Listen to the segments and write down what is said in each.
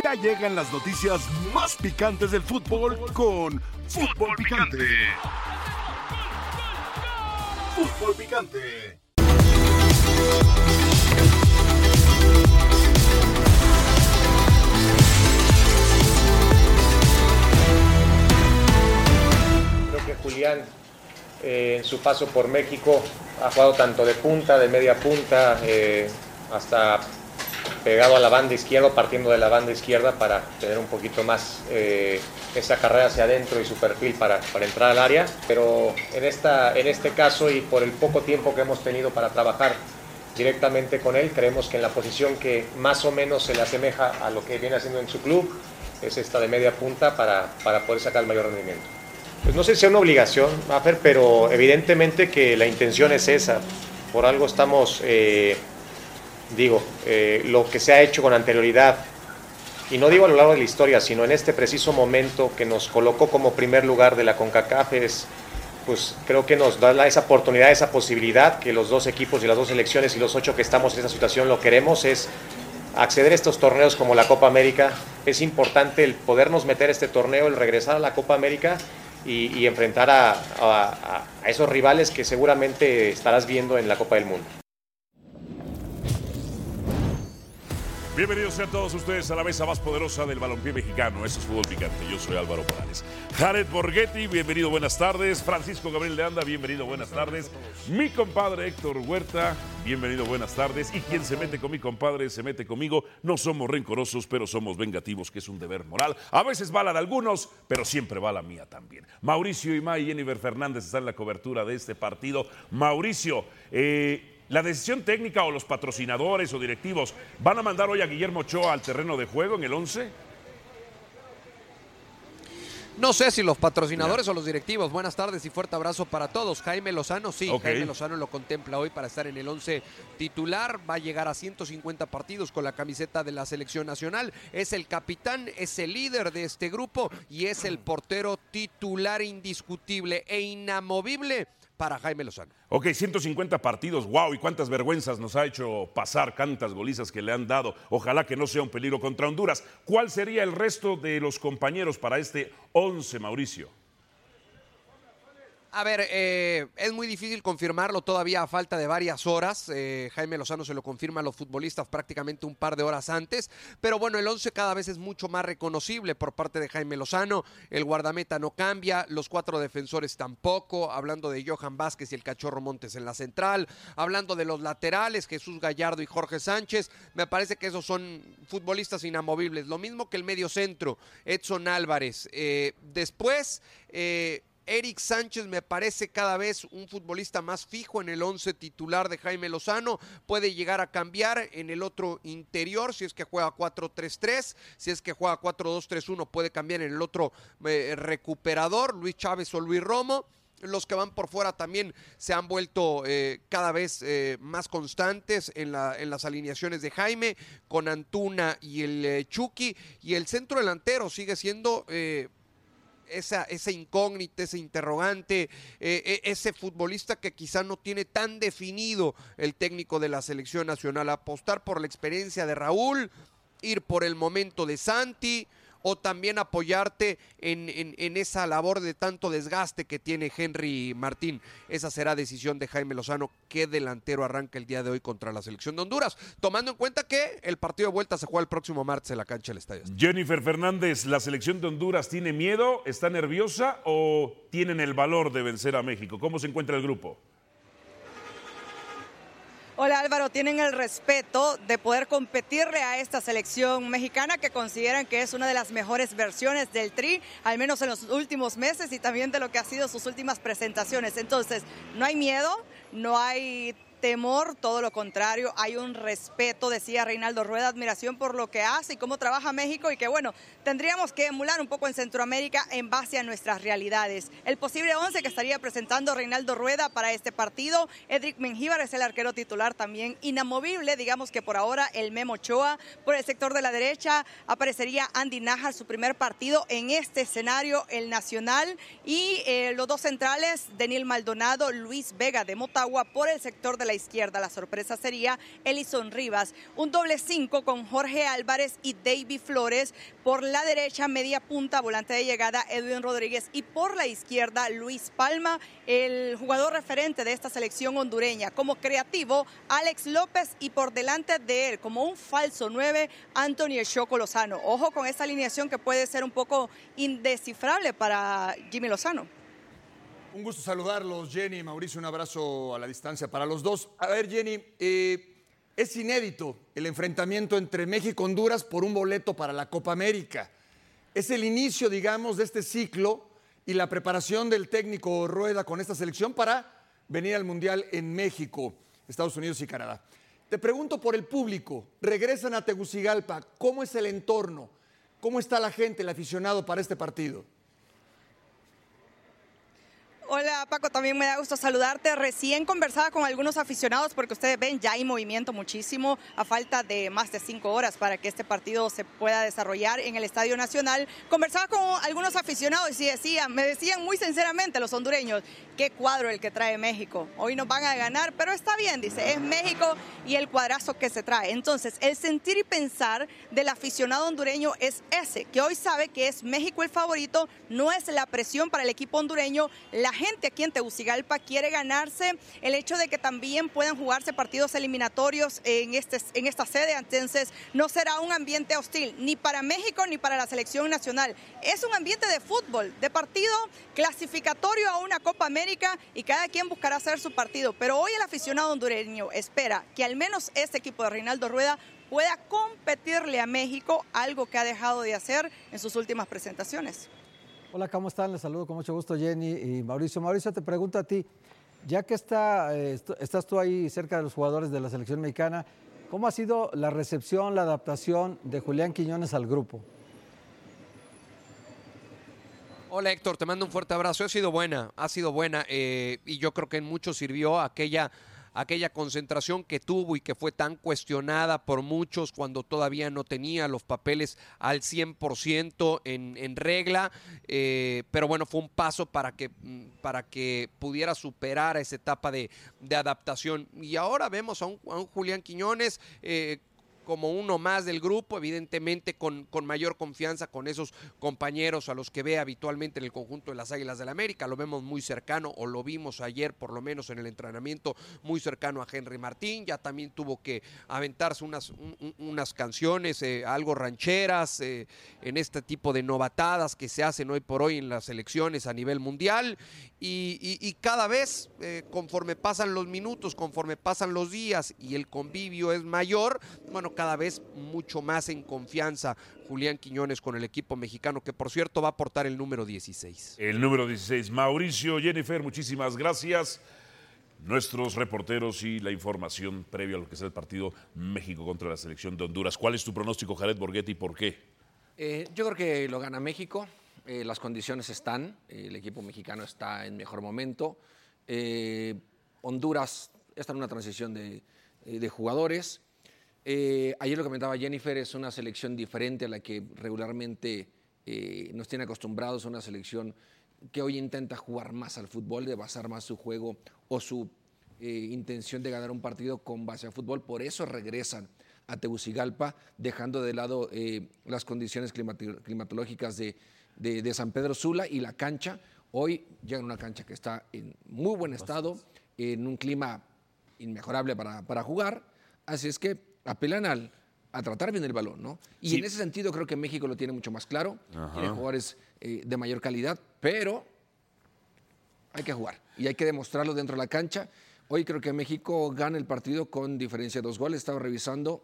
Ya llegan las noticias más picantes del fútbol con Fútbol Picante. Fútbol Picante. Creo que Julián eh, en su paso por México ha jugado tanto de punta, de media punta, eh, hasta pegado a la banda izquierda, partiendo de la banda izquierda para tener un poquito más eh, esa carrera hacia adentro y su perfil para, para, entrar al área. Pero en, esta, en este caso y por el poco tiempo que hemos tenido para trabajar directamente con él, creemos que en la posición que más o menos se le asemeja a lo que viene haciendo en su club es esta de media punta para, para poder sacar el mayor rendimiento. Pues no sé si sea una obligación, Maffer, pero evidentemente que la intención es esa. Por algo estamos... Eh, digo, eh, lo que se ha hecho con anterioridad, y no digo a lo largo de la historia, sino en este preciso momento que nos colocó como primer lugar de la CONCACAF, es, pues creo que nos da esa oportunidad, esa posibilidad que los dos equipos y las dos selecciones y los ocho que estamos en esta situación lo queremos, es acceder a estos torneos como la Copa América. Es importante el podernos meter a este torneo, el regresar a la Copa América y, enfrentar a esos rivales que seguramente estarás viendo en la Copa del Mundo. Bienvenidos sean todos ustedes a la mesa más poderosa del balompié mexicano. Esto es Fútbol Picante. Yo soy Álvaro Morales. Jared Borghetti, bienvenido, buenas tardes. Francisco Gabriel de Anda, bienvenido, buenas tardes. Mi compadre Héctor Huerta, bienvenido, buenas tardes. Y quien se mete con mi compadre se mete conmigo. No somos rencorosos, pero somos vengativos, que es un deber moral. A veces va la de algunos, pero siempre va la mía también. Mauricio Imá y Jennifer Fernández están en la cobertura de este partido. Mauricio, eh, la decisión técnica o los patrocinadores o directivos van a mandar hoy a Guillermo Ochoa al terreno de juego en el 11? No sé si los patrocinadores o los directivos. Buenas tardes y fuerte abrazo para todos. Jaime Lozano, sí. Jaime Lozano lo contempla hoy para estar en el 11 titular. Va a llegar a 150 partidos con la camiseta de la selección nacional. Es el capitán, es el líder de este grupo y es el portero titular indiscutible e inamovible para Jaime Lozano. Ok, 150 partidos, wow, y cuántas vergüenzas nos ha hecho pasar, cuántas golizas que le han dado. Ojalá que no sea un peligro contra Honduras. ¿Cuál sería el resto de los compañeros para este 11, Mauricio? A ver, eh, es muy difícil confirmarlo todavía a falta de varias horas. Eh, Jaime Lozano se lo confirma a los futbolistas prácticamente un par de horas antes. Pero bueno, el 11 cada vez es mucho más reconocible por parte de Jaime Lozano. El guardameta no cambia, los cuatro defensores tampoco. Hablando de Johan Vázquez y el Cachorro Montes en la central. Hablando de los laterales, Jesús Gallardo y Jorge Sánchez. Me parece que esos son futbolistas inamovibles. Lo mismo que el medio centro, Edson Álvarez. Eh, después... eh, Eric Sánchez me parece cada vez un futbolista más fijo en el 11 titular de Jaime Lozano. Puede llegar a cambiar en el otro interior si es que juega 4-3-3. Si es que juega 4-2-3-1 puede cambiar en el otro eh, recuperador, Luis Chávez o Luis Romo. Los que van por fuera también se han vuelto eh, cada vez eh, más constantes en, la, en, las alineaciones de Jaime, con Antuna y el eh, Chucky. Y el centro delantero sigue siendo esa, esa incógnita, ese interrogante, eh, ese futbolista que quizá no tiene tan definido el técnico de la selección nacional. Apostar por la experiencia de Raúl, ir por el momento de Santi o también apoyarte en, en, esa labor de tanto desgaste que tiene Henry Martín. Esa será decisión de Jaime Lozano, qué delantero arranca el día de hoy contra la selección de Honduras, tomando en cuenta que el partido de vuelta se juega el próximo martes en la cancha del Estadio. Jennifer Fernández, ¿la selección de Honduras tiene miedo, está nerviosa o tienen el valor de vencer a México? ¿Cómo se encuentra el grupo? Hola Álvaro, tienen el respeto de poder competirle a esta selección mexicana que consideran que es una de las mejores versiones del Tri, al menos en los últimos meses y también de lo que ha sido sus últimas presentaciones. Entonces, no hay miedo, no hay temor, todo lo contrario, hay un respeto, decía Reinaldo Rueda, admiración por lo que hace y cómo trabaja México y que bueno, tendríamos que emular un poco en Centroamérica en base a nuestras realidades. El posible 11 que estaría presentando Reinaldo Rueda para este partido, Edric Mengíbar es el arquero titular también inamovible, digamos que por ahora el Memo Ochoa, por el sector de la derecha aparecería Andy Najar, su primer partido en este escenario, el Nacional, y eh, los dos centrales, Daniel Maldonado, Luis Vega de Motagua, por el sector de la la izquierda la sorpresa sería Elison Rivas. Un doble 5 con Jorge Álvarez y David Flores. Por la derecha, media punta, volante de llegada Edwin Rodríguez. Y por la izquierda, Luis Palma, el jugador referente de esta selección hondureña. Como creativo, Alex López y por delante de él, como un falso 9, Anthony Choco Lozano. Ojo con esta alineación que puede ser un poco indescifrable para Jimmy Lozano. Un gusto saludarlos, Jenny y Mauricio. Un abrazo a la distancia para los dos. A ver, Jenny, eh, es inédito el enfrentamiento entre México y Honduras por un boleto para la Copa América. Es el inicio, digamos, de este ciclo y la preparación del técnico Rueda con esta selección para venir al Mundial en México, Estados Unidos y Canadá. Te pregunto por el público. Regresan a Tegucigalpa. ¿Cómo es el entorno? ¿Cómo está la gente, el aficionado para este partido? Hola Paco, también me da gusto saludarte. Recién conversaba con algunos aficionados porque ustedes ven ya hay movimiento muchísimo a falta de más de cinco horas para que este partido se pueda desarrollar en el Estadio Nacional. Conversaba con algunos aficionados y decían, me decían muy sinceramente los hondureños, qué cuadro el que trae México. Hoy nos van a ganar, pero está bien, dice, es México y el cuadrazo que se trae. Entonces, el sentir y pensar del aficionado hondureño es ese, que hoy sabe que es México el favorito, no es la presión para el equipo hondureño, la aquí en Tegucigalpa quiere ganarse el hecho de que también puedan jugarse partidos eliminatorios en, este, en esta sede, entonces no será un ambiente hostil ni para México ni para la selección nacional. Es un ambiente de fútbol, de partido clasificatorio a una Copa América y cada quien buscará hacer su partido, pero hoy el aficionado hondureño espera que al menos este equipo de Reinaldo Rueda pueda competirle a México, algo que ha dejado de hacer en sus últimas presentaciones. Hola, ¿cómo están? Les saludo con mucho gusto Jenny y Mauricio. Mauricio, te pregunto a ti, ya que eh, estás tú ahí cerca de los jugadores de la selección mexicana, ¿cómo ha sido la recepción, la adaptación de Julián Quiñones al grupo? Hola Héctor, te mando un fuerte abrazo. Ha sido buena, ha sido buena eh, y yo creo que en mucho sirvió aquella aquella concentración que tuvo y que fue tan cuestionada por muchos cuando todavía no tenía los papeles al 100% en, en regla, eh, pero bueno, fue un paso para que, mm, para que pudiera superar esa etapa de, de adaptación. Y ahora vemos a un, Julián Quiñones. Eh, como uno más del grupo, evidentemente con, con, mayor confianza con esos compañeros a los que ve habitualmente en el conjunto de las Águilas del la América. Lo vemos muy cercano, o lo vimos ayer por lo menos en el entrenamiento, muy cercano a Henry Martín. Ya también tuvo que aventarse unas, un, unas canciones, eh, algo rancheras, eh, en este tipo de novatadas que se hacen hoy por hoy en las elecciones a nivel mundial. Y cada vez, eh, conforme pasan los minutos, conforme pasan los días y el convivio es mayor, bueno, cada vez mucho más en confianza Julián Quiñones con el equipo mexicano, que por cierto va a aportar el número 16. El número 16. Mauricio, Jennifer, muchísimas gracias. Nuestros reporteros y la información previa a lo que es el partido México contra la selección de Honduras. ¿Cuál es tu pronóstico, Jared Borghetti, y por qué? Eh, yo creo que lo gana México. Eh, las condiciones están. Eh, el equipo mexicano está en mejor momento. Eh, Honduras está en una transición de, de jugadores. Eh, ayer lo comentaba Jennifer, es una selección diferente a la que regularmente eh, nos tiene acostumbrados, una selección que hoy intenta jugar más al fútbol, de basar más su juego o su eh, intención de ganar un partido con base al fútbol. Por eso regresan a Tegucigalpa, dejando de lado las condiciones climatológicas de, de, de, San Pedro Sula y la cancha. Hoy llegan a una cancha que está en muy buen estado, en un clima inmejorable para, para jugar. Así es que apelan al, a tratar bien el balón, ¿no? Y sí. en ese sentido creo que México lo tiene mucho más claro, Ajá. tiene jugadores eh, de mayor calidad, pero hay que jugar y hay que demostrarlo dentro de la cancha. Hoy creo que México gana el partido con diferencia de dos goles. Estaba revisando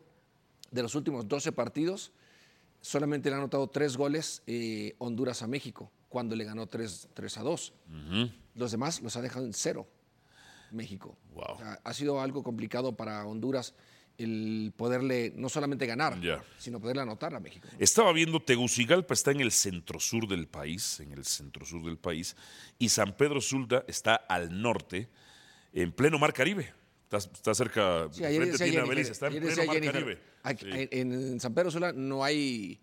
de los últimos 12 partidos, solamente le han anotado tres goles eh, Honduras a México, cuando le ganó 3, 3 a 2. Uh -huh. Los demás los ha dejado en cero México. Wow. O sea, ha sido algo complicado para Honduras el poderle no solamente ganar, sino poderle anotar a México. Estaba viendo Tegucigalpa está en el centro sur del país, en el centro sur del país, y San Pedro Sula está al norte, en pleno Mar Caribe. Está, está cerca, sí, ayer frente Belice, está en pleno Mar Jennifer, Caribe. Aquí, sí. En San Pedro Sula no hay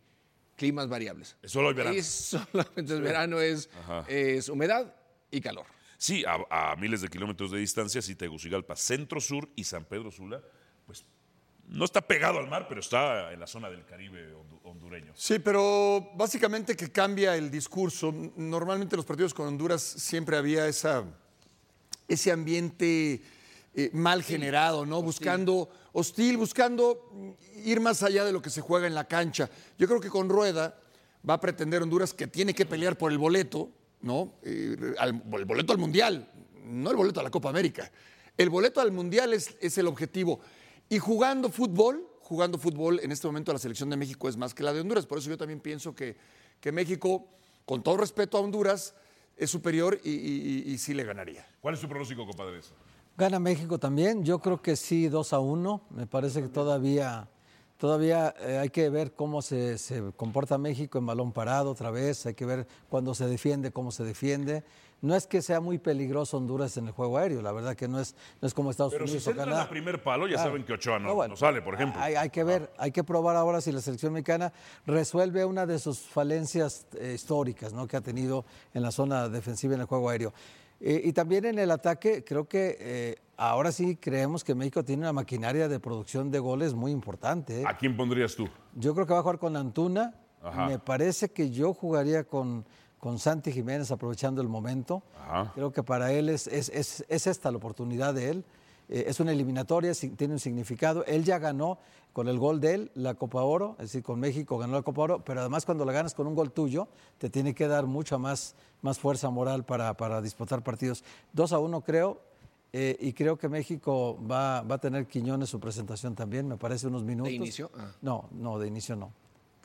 climas variables. Solo hay verano. Ahí solamente es verano, es, es humedad y calor. Sí, a, a miles de kilómetros de distancia, sí, Tegucigalpa, Centro Sur y San Pedro Sula, no está pegado al mar, pero está en la zona del Caribe hondu- hondureño. Sí, pero básicamente que cambia el discurso. Normalmente los partidos con Honduras siempre había esa, ese ambiente eh, mal generado, ¿no? Buscando hostil, buscando ir más allá de lo que se juega en la cancha. Yo creo que con Rueda va a pretender Honduras que tiene que pelear por el boleto, ¿no? Eh, al- el boleto al Mundial, no el boleto a la Copa América. El boleto al Mundial es, es el objetivo. Y jugando fútbol, jugando fútbol, en este momento la selección de México es más que la de Honduras. Por eso yo también pienso que, que México, con todo respeto a Honduras, es superior y, y- y- y sí le ganaría. ¿Cuál es su pronóstico, compadre? Gana México también. Yo creo que sí, 2 a 1. Me parece que todavía, todavía eh, hay que ver cómo se, se comporta México en balón parado otra vez. Hay que ver cuándo se defiende, cómo se defiende. No es que sea muy peligroso Honduras en el juego aéreo. La verdad que no es, no es como Estados Pero si Unidos se o Canadá. primer palo, ya Claro. saben que Ochoa no, No, bueno, no sale, por ejemplo. Hay, hay que ver, hay que probar ahora si la selección mexicana resuelve una de sus falencias eh, históricas ¿no? que ha tenido en la zona defensiva en el juego aéreo. Eh, y también en el ataque, creo que eh, ahora sí creemos que México tiene una maquinaria de producción de goles muy importante. ¿A quién pondrías tú? Yo creo que va a jugar con Antuna. Ajá. Me parece que yo jugaría con, con Santi Jiménez aprovechando el momento. Ajá. Creo que para él es, es, es- es esta la oportunidad de él. Eh, es una eliminatoria, tiene un significado. Él ya ganó con el gol de él la Copa Oro, es decir, con México ganó la Copa Oro, pero además cuando la ganas con un gol tuyo, te tiene que dar mucha más, más fuerza moral para, para disputar partidos. 2 a 1 creo, eh, y creo que México va, va a tener Quiñones su presentación también, me parece unos minutos. inicio? Ah. No, no, de inicio no.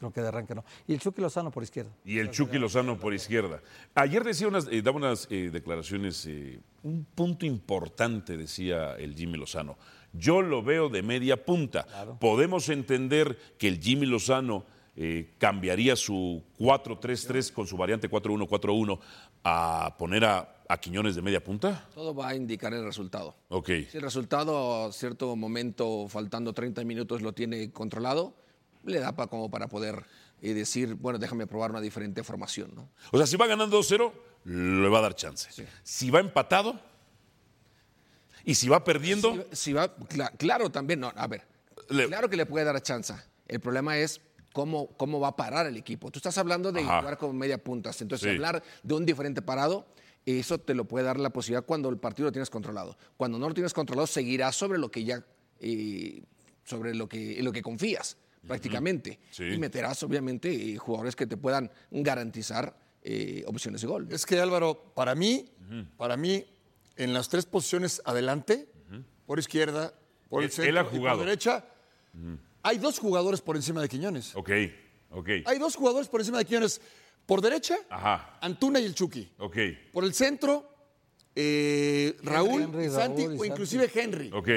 Creo que de arranque no. Y el Chucky Lozano por izquierda. Y el Chucky Lozano por izquierda. Ayer decía unas, eh, daba unas eh, declaraciones, eh, un punto importante, decía el Jimmy Lozano. Yo lo veo de media punta. Podemos entender que el Jimmy Lozano eh, cambiaría su 4-3-3 con su variante 4-1-4-1 a poner a, a Quiñones de media punta. Todo va a indicar el resultado. Ok. Si el resultado a cierto momento, faltando 30 minutos, lo tiene controlado, le da pa- como para poder eh, decir, bueno, déjame probar una diferente formación. ¿no? O sea, si va ganando 2-0, le va a dar chance. Si va empatado y si va perdiendo, Si, si va, cla- claro, también, no, a ver, Le- claro que le puede dar chance. El problema es cómo, cómo va a parar el equipo. Tú estás hablando de Ajá. jugar como media puntas, entonces Sí. hablar de un diferente parado, eso te lo puede dar la posibilidad cuando el partido lo tienes controlado. Cuando no lo tienes controlado, seguirás sobre lo que ya, eh, sobre lo que, lo que confías, prácticamente. Sí. Y meterás, obviamente, eh, jugadores que te puedan garantizar eh, opciones de gol. Es que Álvaro, para mí, para mí, en las tres posiciones adelante, por izquierda, por el centro y por derecha, hay dos jugadores por encima de Quiñones. ok, ok, Hay dos jugadores por encima de Quiñones. Por derecha, Ajá. Antuna y el Chucky. ok, Por el centro, eh, Raúl Henry, Santi, Raúl y o Santi. inclusive Henry. ok.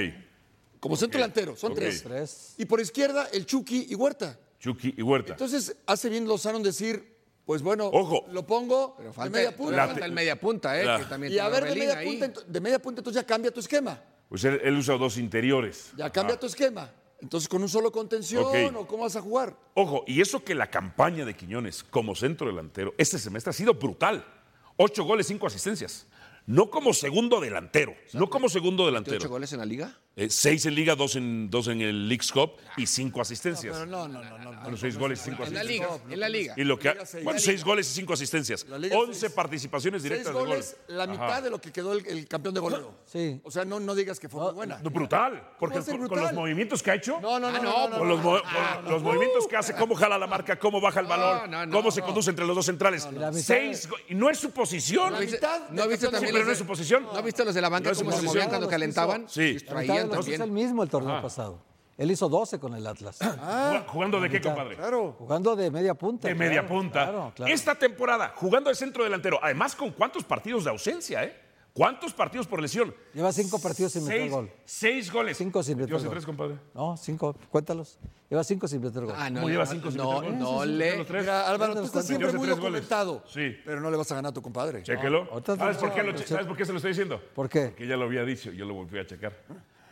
Como centro delantero, son Ok. tres. Tres. Y por izquierda, el Chucky y Huerta. Chucky y Huerta. Entonces, hace bien Lozano en decir, pues bueno, Ojo. lo pongo Pero de falta, media todavía punta. falta el media punta, ¿eh? La- que también Y a ver, de media, ahí. punta, de media punta, entonces ya cambia tu esquema. Pues él, él usa dos interiores. Ya cambia tu esquema. Entonces, con un solo contención, o cómo vas a jugar. Ojo, y eso que la campaña de Quiñones como centro delantero este semestre ha sido brutal. Ocho goles, cinco asistencias. No como segundo delantero, no como segundo ¿Ocho delantero. goles en la liga? Eh, seis en Liga, dos en, dos en el League's Cup y cinco asistencias. Pero no, no, no, no. no. Bueno, seis goles y cinco En la asistencias. liga, en la liga. Y lo que ha- Liga seis. bueno, seis goles y cinco asistencias. Once seis. participaciones Seis directas de gol. goles, la mitad Ajá. de lo que quedó el, el campeón de goleo. Sí. O sea, no, no digas que fue muy buena. No, brutal, porque con, los movimientos que ha hecho, No, no, no, Ah, no, no, no, con no, los, mo- los movimientos que hace, cómo jala la marca, cómo baja el balón, no, cómo se conduce entre los dos centrales. Seis, y no es su posición. La mitad ¿No viste también pero no es su posición. ¿No viste los de la banca cómo se posición. movían cuando calentaban? Sí. Hizo también. el mismo el torneo Ajá. pasado. Él hizo 12 con el Atlas. Jug- ¿Jugando de qué, compadre? Claro. Jugando de media punta. De media punta. Claro, claro. Esta temporada, jugando de centro delantero. Además, ¿con cuántos partidos de ausencia, eh? ¿Cuántos partidos por lesión? Lleva cinco partidos sin meter Seis, gol. seis goles. Cinco sin ¿Metió meter gol. tres, compadre? No, cinco, cuéntalos. Lleva cinco sin meter gol. Ah, no, ¿Cómo le- lleva cinco sin no, meter gol? no sí, le... los tres. Mira, Álvaro, tú estás siempre muy documentado. Sí. Pero no le vas a ganar a tu compadre. Chéquelo. ahorita ¿Sabes te- por, qué lo- te- ¿Sabes por qué se lo estoy diciendo? ¿Por qué? Porque ya lo había dicho, yo lo volví a checar.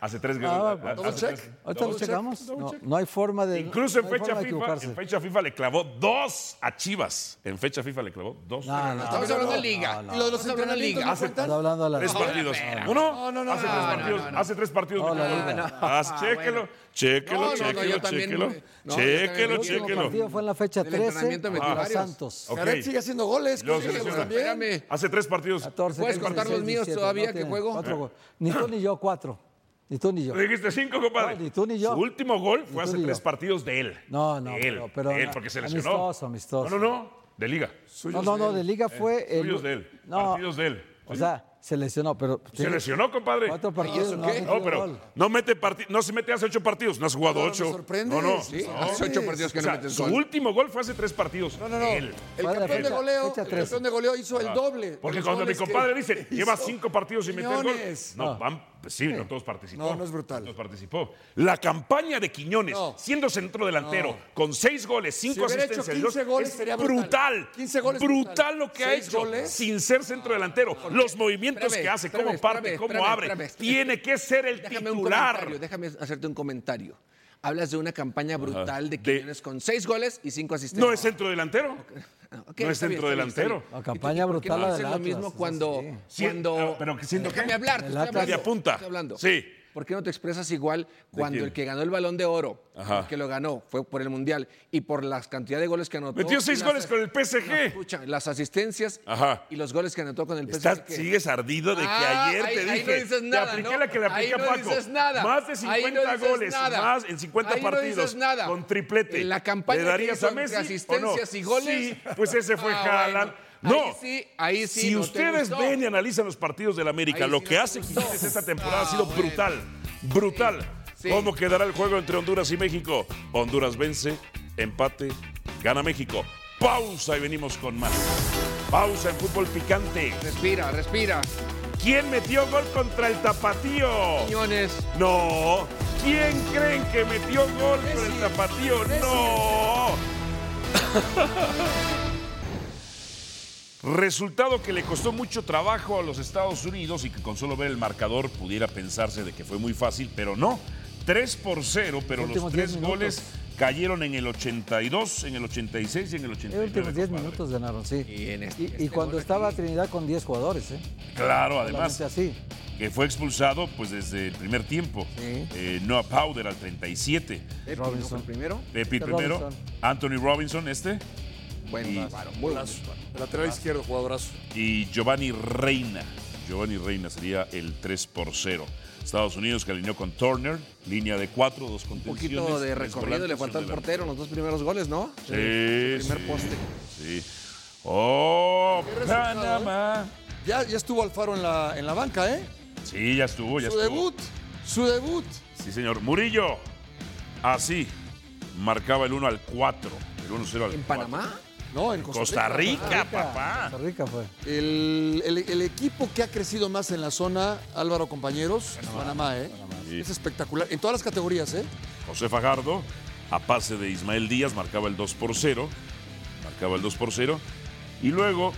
Hace tres Ah, goles. double check. Ahorita lo checamos. No, no hay forma de. Incluso en no fecha, forma de FIFA, en fecha FIFA le clavó dos a Chivas. En fecha FIFA le clavó dos. No, no, Estamos no, hablando de no, liga. lo de los Estamos hablando de entrenamientos Hace- hablando a la. Tres partidos. ¿Uno? No, no, no, Hace no, tres no, partidos. no, no. Hace tres partidos. Ah, chéquelo, chéquelo, No, no, no, chéquelo, chéquelo. Chéquelo, me El chéquelo. partido fue en la fecha Del 13 entrenamiento metí contra. Santos. Jared sigue haciendo goles. Hace tres partidos. 14, ¿Puedes 15, contar los 16, míos 17, todavía no que juego? Goles. Ni tú ni yo, cuatro. Ni tú ni yo. ¿Le dijiste cinco, compadre? No, ni tú ni yo. Su último gol fue hace tres yo. partidos de él. No, no, De él, pero- pero de él, porque se lesionó. amistoso, amistoso. No, no, no. De liga. No, no, no, de liga fue. el- Suyos de él. No, Partidos de él. o sea, se lesionó, pero. Se lesionó, compadre. Cuatro partidos. eso no, qué? No, pero no mete no se mete hace ocho partidos, no has jugado No, no, ocho. me sorprende. No, no. Sí, no. hace ocho partidos que O no sea, metes su gol. último gol fue hace tres partidos. No, no, no. Él. El campeón de goleo, fecha el 13. campeón de goleo hizo el doble. de Porque cuando mi compadre dice, lleva cinco partidos sin meter gol. No, No. van, pues sí, no todos participó. No, no es brutal. No todos participó. La campaña de Quiñones, No. siendo centro delantero, No. con seis goles, cinco hecho asistencias, 15 dos, goles, es sería brutal. brutal. 15 goles, brutal. brutal. lo que ha hecho goles. sin ser centro delantero. Los movimientos espérame, que hace, cómo espérame, parte, espérame, cómo espérame, abre. espérame, espérame. Tiene que ser el Déjame un titular. comentario, déjame hacerte un comentario. Hablas de una campaña brutal de De- Quiñones con seis goles y cinco asistencias. No es centro delantero. Ah, ok, no es centro bien, delantero. La campaña ¿Y por qué brutal no hacen lo mismo cuando. Sí, cuando ah, pero que siendo déjame qué? hablar, hablando, Media punta. estoy hablando. Sí. ¿Por qué no te expresas igual cuando el que ganó el Balón de Oro, Ajá. el que lo ganó fue por el Mundial y por la cantidad de goles que anotó? Metió seis las- goles con el PSG. No, escucha, las asistencias Ajá. y los goles que anotó con el PSG. Estás- que- sigues ardido de que Ah, ayer ahí- te ahí dije. no dices nada, te apliqué ¿no? la que le apliqué Ahí a no Paco. dices nada. Más de Ahí 50 no dices goles, nada. más en 50 Ahí no partidos. dices nada. Con triplete. En la campaña ¿Le que darías hizo a Messi? o no? asistencias y goles. Sí, pues ese fue Ah, Haaland. bueno. No. Ahí sí, ahí sí Si no ustedes ven y analizan los partidos del América, Ahí lo sí que no hace. Quiñones esta temporada ha Ah, sido bueno. brutal. Brutal. Sí. ¿Cómo quedará el juego entre Honduras y México? Honduras vence, empate, gana México. Pausa y venimos con más. Pausa en fútbol picante. Respira, respira. ¿Quién metió gol contra el Tapatío? Quiñones. No. ¿Quién creen que metió gol contra el Tapatío? No. Resultado que le costó mucho trabajo a los Estados Unidos y que con solo ver el marcador pudiera pensarse de que fue muy fácil, pero no. 3 por 0, pero los tres 10 minutos. goles cayeron en el 82, en el 86 y en el En 89. los últimos 10 compadre. minutos ganaron, sí. Y en este- Y- este y cuando estaba aquí- Trinidad con 10 jugadores, ¿eh? Claro, además. Así. que fue expulsado pues desde el primer tiempo. Sí. Eh, Noah Powder al 37. Pepe. Robinson. primero. Pepe primero. Robinson. Anthony Robinson este. Buen Y- disparo, muy buen disparo. El lateral izquierdo, jugadorazo. Y Giovanni Reina. Giovanni Reina sería el 3 por 0. Estados Unidos que alineó con Turner, línea de 4, dos Un contenciones. poquito de recorrido le faltó al un portero en los dos primeros goles, ¿no? Sí, El primer sí, poste. Sí. ¡Oh, Panamá! Ya, ya estuvo Alfaro en la, en la banca, ¿eh? Sí, ya estuvo, ya Su estuvo. debut. Su debut. Sí, señor. Murillo. Así. Marcaba el 1 al 4. El 1-0 al ¿En 4. Panamá? No, en Costa Rica, papá. Costa Rica fue. El, el- el equipo que ha crecido más en la zona, Álvaro, compañeros, Panamá, ¿eh? Sí. Es espectacular. En todas las categorías, ¿eh? José Fajardo, a pase de Ismael Díaz, marcaba el 2 por 0. Marcaba el 2 por 0. Y luego,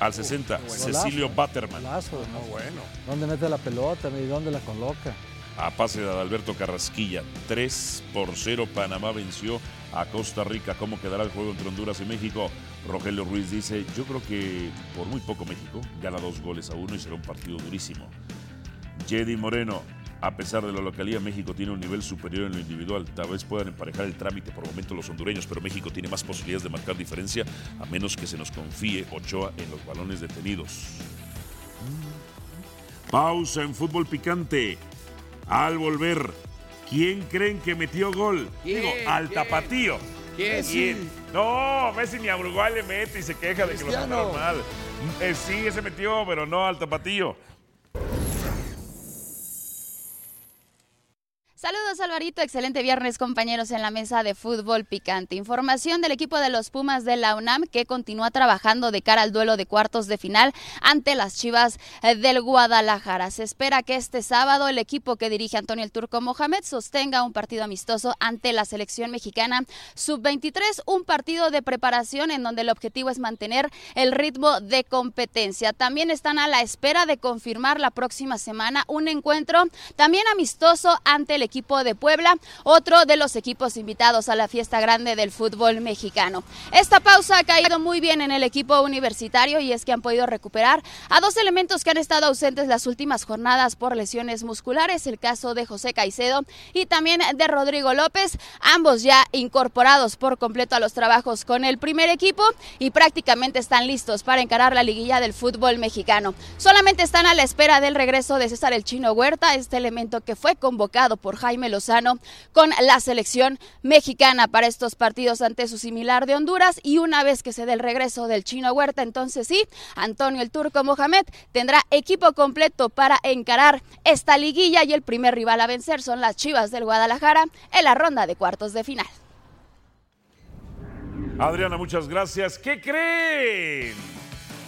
al 60, Cecilio Golazo. Batterman. Golazo, ¿no? bueno. ¿Dónde mete la pelota y dónde la coloca? A pase de Adalberto Carrasquilla. 3 por 0. Panamá venció a Costa Rica. ¿Cómo quedará el juego entre Honduras y México? Rogelio Ruiz dice, yo creo que por muy poco México gana dos goles a uno y será un partido durísimo. Jedi Moreno, a pesar de la localidad, México tiene un nivel superior en lo individual. Tal vez puedan emparejar el trámite por momento los hondureños, pero México tiene más posibilidades de marcar diferencia a menos que se nos confíe Ochoa en los balones detenidos. Pausa en fútbol picante. Al volver, ¿quién creen que metió gol? ¿Quién? Digo, al ¿Quién? tapatío. ¿Quién? ¿Quién? No, Messi ni a Uruguay le mete y se queja de que lo mandaron mal. Eh, sí, ese metió, pero no al tapatío. Saludos Alvarito, excelente viernes compañeros en la mesa de fútbol picante. Información del equipo de los Pumas de la UNAM que continúa trabajando de cara al duelo de cuartos de final ante las Chivas eh, del Guadalajara. Se espera que este sábado el equipo que dirige Antonio el Turco Mohamed sostenga un partido amistoso ante la selección mexicana sub-23, un partido de preparación en donde el objetivo es mantener el ritmo de competencia. También están a la espera de confirmar la próxima semana un encuentro también amistoso ante el equipo de Puebla, otro de los equipos invitados a la fiesta grande del fútbol mexicano. Esta pausa ha caído muy bien en el equipo universitario y es que han podido recuperar a dos elementos que han estado ausentes las últimas jornadas por lesiones musculares, el caso de José Caicedo y también de Rodrigo López, ambos ya incorporados por completo a los trabajos con el primer equipo y prácticamente están listos para encarar la liguilla del fútbol mexicano. Solamente están a la espera del regreso de César el Chino Huerta, este elemento que fue convocado por Jaime Lozano con la selección mexicana para estos partidos ante su similar de Honduras y una vez que se dé el regreso del chino Huerta, entonces sí, Antonio el Turco Mohamed tendrá equipo completo para encarar esta liguilla y el primer rival a vencer son las Chivas del Guadalajara en la ronda de cuartos de final. Adriana, muchas gracias. ¿Qué creen?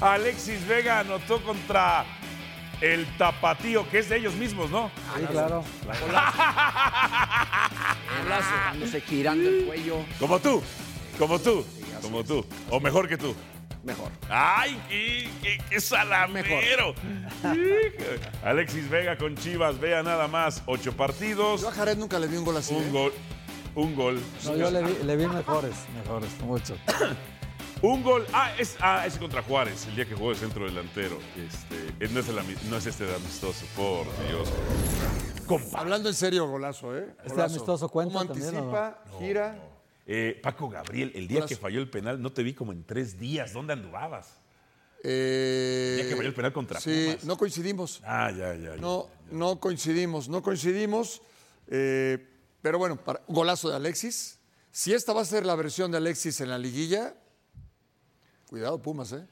Alexis Vega anotó contra el tapatío, que es de ellos mismos, ¿no? Sí, claro. Dándose girando el cuello. Como tú, como tú, como tú. O mejor que tú. Mejor. ¡Ay, qué, qué, qué salamero! Alexis Vega con Chivas, vea nada más. Ocho partidos, Yo a Jared nunca le vi un gol así. un ¿eh? gol. Un gol. No, yo le vi, le vi mejores, mejores, mucho. Un gol. Ah, es, ah, es contra Juárez, el día que jugó de centro delantero. Este, eh, no, es el no es este de amistoso, por Dios. Compa. Hablando en serio, golazo, ¿eh? Este Golazo. amistoso cuenta ¿Cómo también, anticipa, gira. Eh, Paco Gabriel, el día Golazo. que falló el penal, no te vi como en tres días. ¿Dónde andubabas? Eh, El día que falló el penal contra Sí, Pumas. no coincidimos. Ah, ya, ya. ya. No, no coincidimos, no coincidimos. eh, pero bueno, para- golazo de Alexis. Si esta va a ser la versión de Alexis en la liguilla, cuidado, Pumas, ¿eh?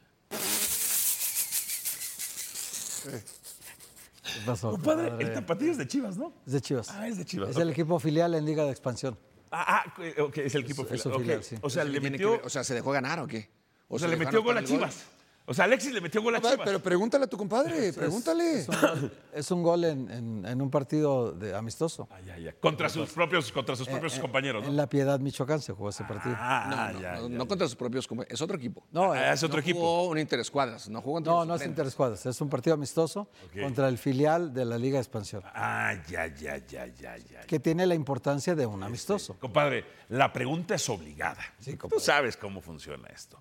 ¿Qué pasó, Compadre, compadre? el tapatío es de Chivas, ¿no? Es de Chivas. Ah, es de Chivas, Es el equipo filial en Liga de Expansión. Ah, ah, ok, es el equipo Es- es filial. filial, sí. O sea, le Tiene que metió, ver- o sea, ¿se dejó ganar o qué? o sea, se le metió gol a Chivas. O sea, Alexis le metió gol a A ver, Chivas. pero pregúntale a tu compadre, pregúntale. Es un gol, es un gol en, en- en un partido de amistoso. Ah, ya, ya. Contra sus propios, contra sus propios Eh, compañeros, En ¿no? La Piedad, Michoacán, se jugó ese partido. Ah, No, ya, no, ya, no ya. contra sus propios compañeros, es otro equipo. No, Ah, eh, es otro no equipo. jugó un interescuadras, no jugó contra no, no es interescuadras, es un partido amistoso contra el filial de la Liga de Expansión, Ah, ya, ya, ya, ya, ya. que tiene la importancia de un amistoso. Compadre, la pregunta es obligada. Sí, Tú sabes cómo funciona esto.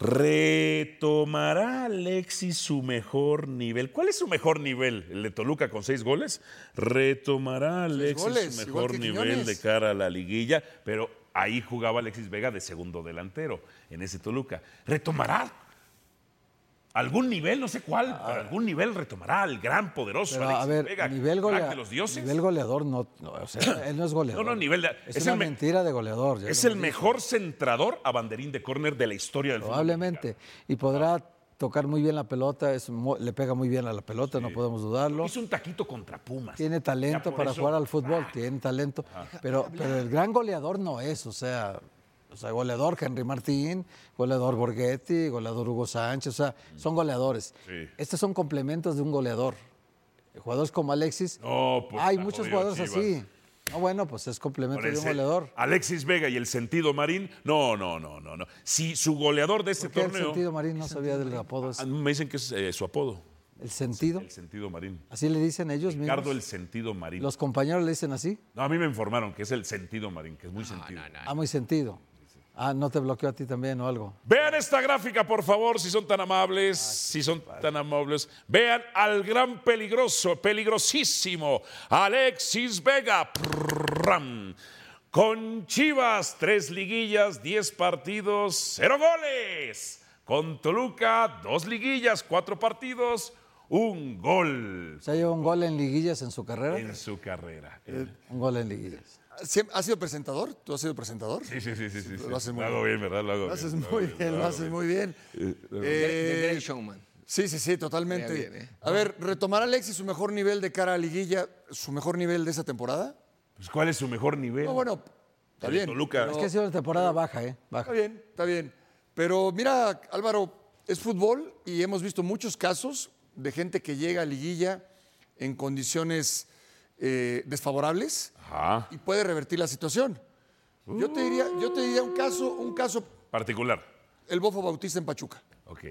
¿Retomará Alexis su mejor nivel? ¿Cuál es su mejor nivel? ¿El de Toluca con seis goles? ¿Retomará Alexis goles, su mejor nivel Quiñones. de cara a la liguilla? Pero ahí jugaba Alexis Vega de segundo delantero en ese Toluca. ¿Retomará algún nivel? No sé cuál, pero algún nivel retomará al gran poderoso Pero Alexis a ver, Vega. nivel, crack golea- de los dioses. nivel goleador no, no, o sea, él no es goleador. No, no, nivel de- es, es una mentira de goleador. Es el mejor centrador a banderín de córner de la historia del fútbol. Probablemente. Y podrá tocar muy bien la pelota, es le pega muy bien a la pelota, no podemos dudarlo. Hizo un taquito contra Pumas. Tiene talento para eso- jugar al fútbol, tiene talento. Pero, pero el gran goleador no es, o sea, o sea, goleador Henry Martín, goleador Borghetti, goleador Hugo Sánchez, o sea, son goleadores. Sí. Estos son complementos de un goleador. Jugadores como Alexis, No, pues, hay muchos jodido jugadores Chivas. así. No, bueno, pues es complemento de un goleador. Alexis Vega y el sentido Marín. No, no, no, no, no. Si su goleador de este ¿Por qué el torneo. sentido Marín no sabía del apodo? ese? Ah, Me dicen que es eh, su apodo. ¿El sentido? El sentido Marín. Así le dicen ellos mismos. Ricardo el sentido Marín. Los compañeros le dicen así. No, a mí me informaron que es el sentido Marín, que es muy sentido. Ah, muy sentido. Ah, no te bloqueó a ti también o algo. Vean esta gráfica, por favor, si son tan amables, si son tan amables. Vean al gran peligroso, peligrosísimo Alexis Vega. Prrram. Con Chivas, tres liguillas, diez partidos, cero goles. Con Toluca, dos liguillas, cuatro partidos, un gol ¿Se ha llevado un gol en liguillas en su carrera? en su carrera. Un gol en liguillas. ¿Siem- ¿Has sido presentador? ¿Tú has sido presentador? Sí, sí, sí, sí. sí, Lo sí. haces muy Lo hago bien. bien, ¿verdad? Lo hago Lo haces bien, muy bien, lo haces muy bien. Eh, Showman. Sí, sí, sí, totalmente. Bien, bien, ¿eh? A ver, ¿retomará Alexis su mejor nivel de cara a liguilla, su mejor nivel de esa temporada? Pues, ¿Cuál es su mejor nivel? No, bueno, está El bien. Toluca. pero- Es que ha sido una temporada baja, ¿eh? Está Baja. bien, está bien. Pero mira, Álvaro, es fútbol y hemos visto muchos casos de gente que llega a liguilla en condiciones eh, desfavorables Ajá. y puede revertir la situación. Yo te diría, yo te diría un caso, un caso, Particular. el Bofo Bautista en Pachuca. Ok.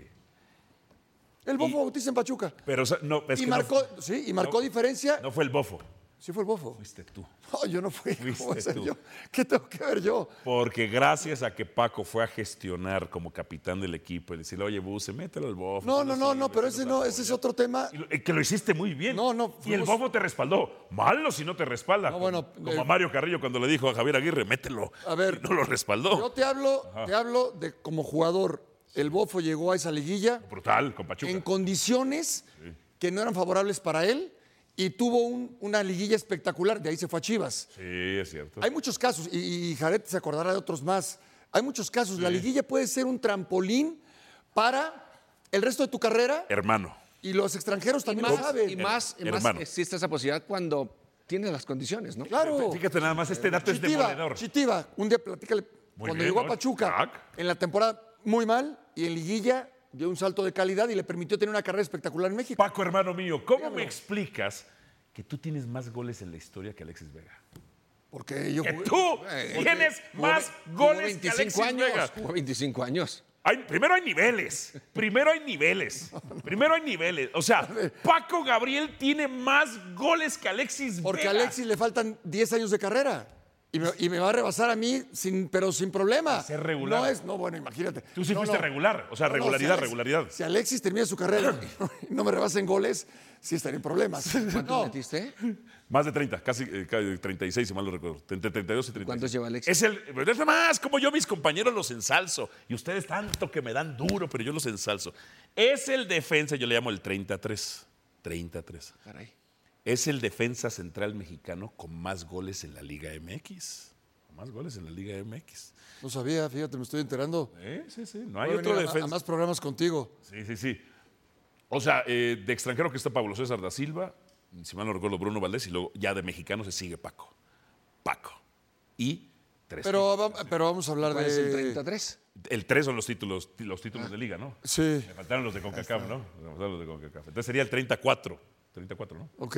El Bofo Bautista en Pachuca. Pero o sea, no, es y que marcó, sí, y marcó no- diferencia. No fue el bofo. Sí fue el Bofo. Fuiste tú. No, yo no fui. ¿Cómo voy a Fuiste tú. yo? ¿Qué tengo que ver yo? Porque gracias a que Paco fue a gestionar como capitán del equipo y decirle, oye, Buse, mételo al bofo. No, no, no, no, pero ese no, apoyas". ese es otro tema. Y eh, que lo hiciste muy bien. No, no, Y el bofo te respaldó. Malo si no te respalda. No, bueno, como, eh, a Mario Carrillo cuando le dijo a Javier Aguirre, mételo. A ver, Y no lo respaldó. Yo te hablo, te hablo de como jugador. El Bofo llegó a esa liguilla Brutal, con Pachuca. en condiciones que no eran favorables para él y tuvo un- una liguilla espectacular. De ahí se fue a Chivas. Sí, es cierto. Hay muchos casos, y, y Jared se acordará de otros más. Hay muchos casos. La liguilla puede ser un trampolín para el resto de tu carrera Hermano. y los extranjeros Y también más, lo saben. y más, y más existe esa posibilidad cuando tienes las condiciones, ¿no? Claro. Fíjate nada más, este dato es Chitiva, demoledor. Chitiva, un día platícale. Muy cuando bien, llegó a. Pachuca, Crack. en la temporada muy mal y en liguilla dio un salto de calidad y le permitió tener una carrera espectacular en México. Paco, hermano mío, ¿cómo me explicas que tú tienes más goles en la historia que Alexis Vega? Porque yo Que jugué- tú tienes Jugó- más goles que 25 Alexis años. Vega. Jugó 25 años. Hay- primero hay niveles. Primero hay niveles. Primero hay niveles. O sea, Paco Gabriel tiene más goles que Alexis Porque a Vega. Alexis le faltan 10 años de carrera. Y me, y me va a rebasar a mí, sin, pero sin problema. ser regular. No es, no, bueno, imagínate. Tú sí No, fuiste no. regular. O sea, No, no, regularidad, si Alex- regularidad. Si Alexis termina su carrera y no, me rebasa en goles, sí estaría en problemas. ¿Cuántos No, metiste? Más de 30, casi eh, casi 36, si mal no recuerdo. Entre 32 y 36. ¿Cuántos lleva Alexis? Es el. Es más, como yo mis compañeros los ensalzo. Y ustedes tanto que me dan duro, pero yo los ensalzo. Es el defensa, yo le llamo el 33. 33. Caray. Es el defensa central mexicano con más goles en la Liga MX. Con más goles en la Liga MX. no sabía, fíjate, me estoy enterando. ¿Eh? Sí, sí. No hay Voy otro a- defensa. a más programas contigo. Sí, sí, sí. O sea, eh, de extranjero que está Pablo César da Silva, si mal no recuerdo, Bruno Valdés, y luego ya de mexicano se sigue Paco. Paco. Y tres. Pero, va- pero vamos a hablar ¿Cuál de. es el 33? El tres son los títulos, los títulos de liga, ¿no? Sí, Me faltaron los de CONCACAF, ¿no? Me faltaron los de CONCACAF. Entonces sería el 34. 34, ¿no? ok.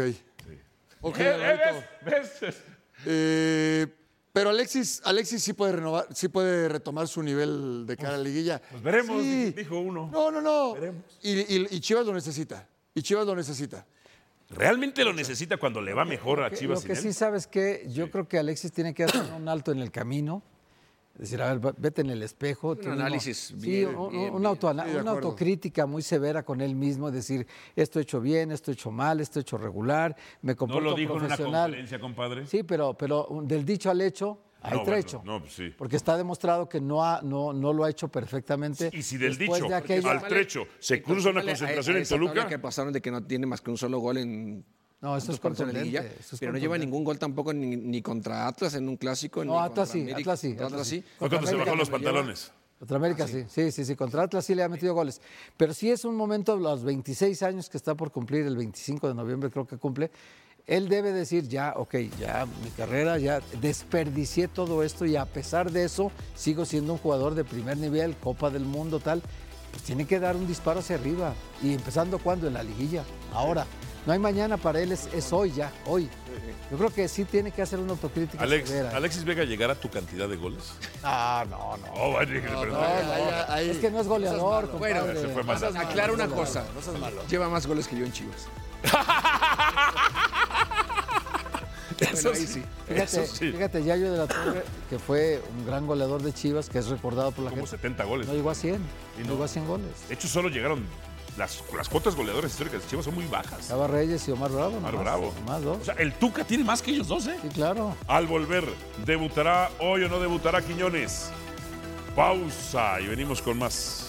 Ok, Eh, eh, Alvarito. ¿Ves? ¿Ves? Eh, pero Alexis, Alexis sí puede renovar, sí puede retomar su nivel de cara a la liguilla. Pues veremos, Sí. dijo uno. No, no, no. Veremos. Y, y- y Chivas lo necesita. Y Chivas lo necesita. ¿Realmente lo necesita cuando le va mejor a Chivas Lo que sin sí sabes que yo creo que Alexis tiene que hacer un alto en el camino. Es decir, a ver, vete en el espejo. tú mismo- análisis Sí, bien, un- bien, un bien. autoana- Sí, una autocrítica muy severa con él mismo. Decir, esto he hecho bien, esto he hecho mal, esto he hecho regular, me ¿No comporto lo dijo en una profesional. conferencia, compadre? Sí, pero, pero un- del dicho al hecho hay No, trecho. bueno, no, pues sí. Porque está demostrado que no, ha- no, no lo ha hecho perfectamente. Y si del dicho de aquello- al trecho se cruza una Súmale a- concentración a en Toluca, que pasaron de que no tiene más que un solo gol en No, eso es contundente, liguilla, eso es pero no lleva ningún gol tampoco ni, ni contra Atlas en un clásico. No, ni Atlas sí, América. Atlas sí, Atlas sí. fue cuando se bajó los pantalones. Contra América sí. sí, sí, sí, Contra Atlas sí le ha metido goles. Pero sí es un momento, los 26 años que está por cumplir, el 25 de noviembre creo que cumple, él debe decir ya, ok, ya mi carrera, ya desperdicié todo esto y a pesar de eso sigo siendo un jugador de primer nivel, Copa del Mundo, tal. Pues tiene que dar un disparo hacia arriba. Y empezando cuando en la liguilla, ahora. No hay mañana para él, es, es hoy ya, hoy. Yo creo que sí tiene que hacer una autocrítica Alex, severa. ¿Alexis Vega llegará a tu cantidad de goles? Ah, no, no. Vaya, dije, pero- No, ahí- ahí- Es que no es goleador, Bueno, se fue más No seas Aclaro malo, una no cosa. no seas malo. Lleva más goles que yo en Chivas. Eso ahí sí. sí. Fíjate, Eso sí. fíjate, Yayo de la Torre, que fue un gran goleador de Chivas, que es recordado por la Como gente. 70 goles. No llegó a 100, Sí, no no. llegó a 100 goles. De hecho, solo llegaron. Las, las cuotas goleadoras históricas de Chivas son muy bajas. Estaba Reyes y Omar Bravo. Omar nomás, Bravo. Más dos. O sea, el Tuca tiene más que ellos dos, ¿eh? sí, claro. Al volver, ¿debutará hoy o no debutará Quiñones? Pausa y venimos con más.